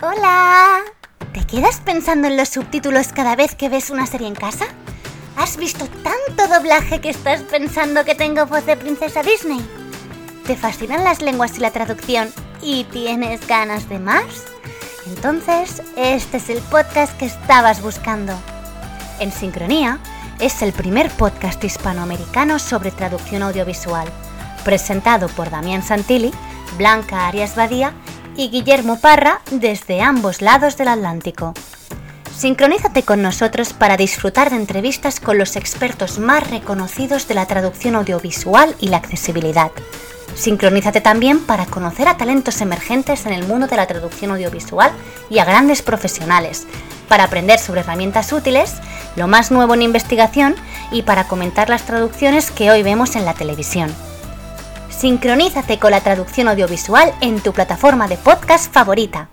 Hola. ¿Te quedas pensando en los subtítulos cada vez que ves una serie en casa? ¿Has visto tanto doblaje que estás pensando que tengo voz de princesa Disney? ¿Te fascinan las lenguas y la traducción y tienes ganas de más? Entonces, este es el podcast que estabas buscando. En Sincronía es el primer podcast hispanoamericano sobre traducción audiovisual, presentado por Damián Santilli, Blanca Arias Badía y Guillermo Parra desde ambos lados del Atlántico. Sincronízate con nosotros para disfrutar de entrevistas con los expertos más reconocidos de la traducción audiovisual y la accesibilidad. Sincronízate también para conocer a talentos emergentes en el mundo de la traducción audiovisual y a grandes profesionales, para aprender sobre herramientas útiles, lo más nuevo en investigación y para comentar las traducciones que hoy vemos en la televisión. Sincronízate con la traducción audiovisual en tu plataforma de podcast favorita.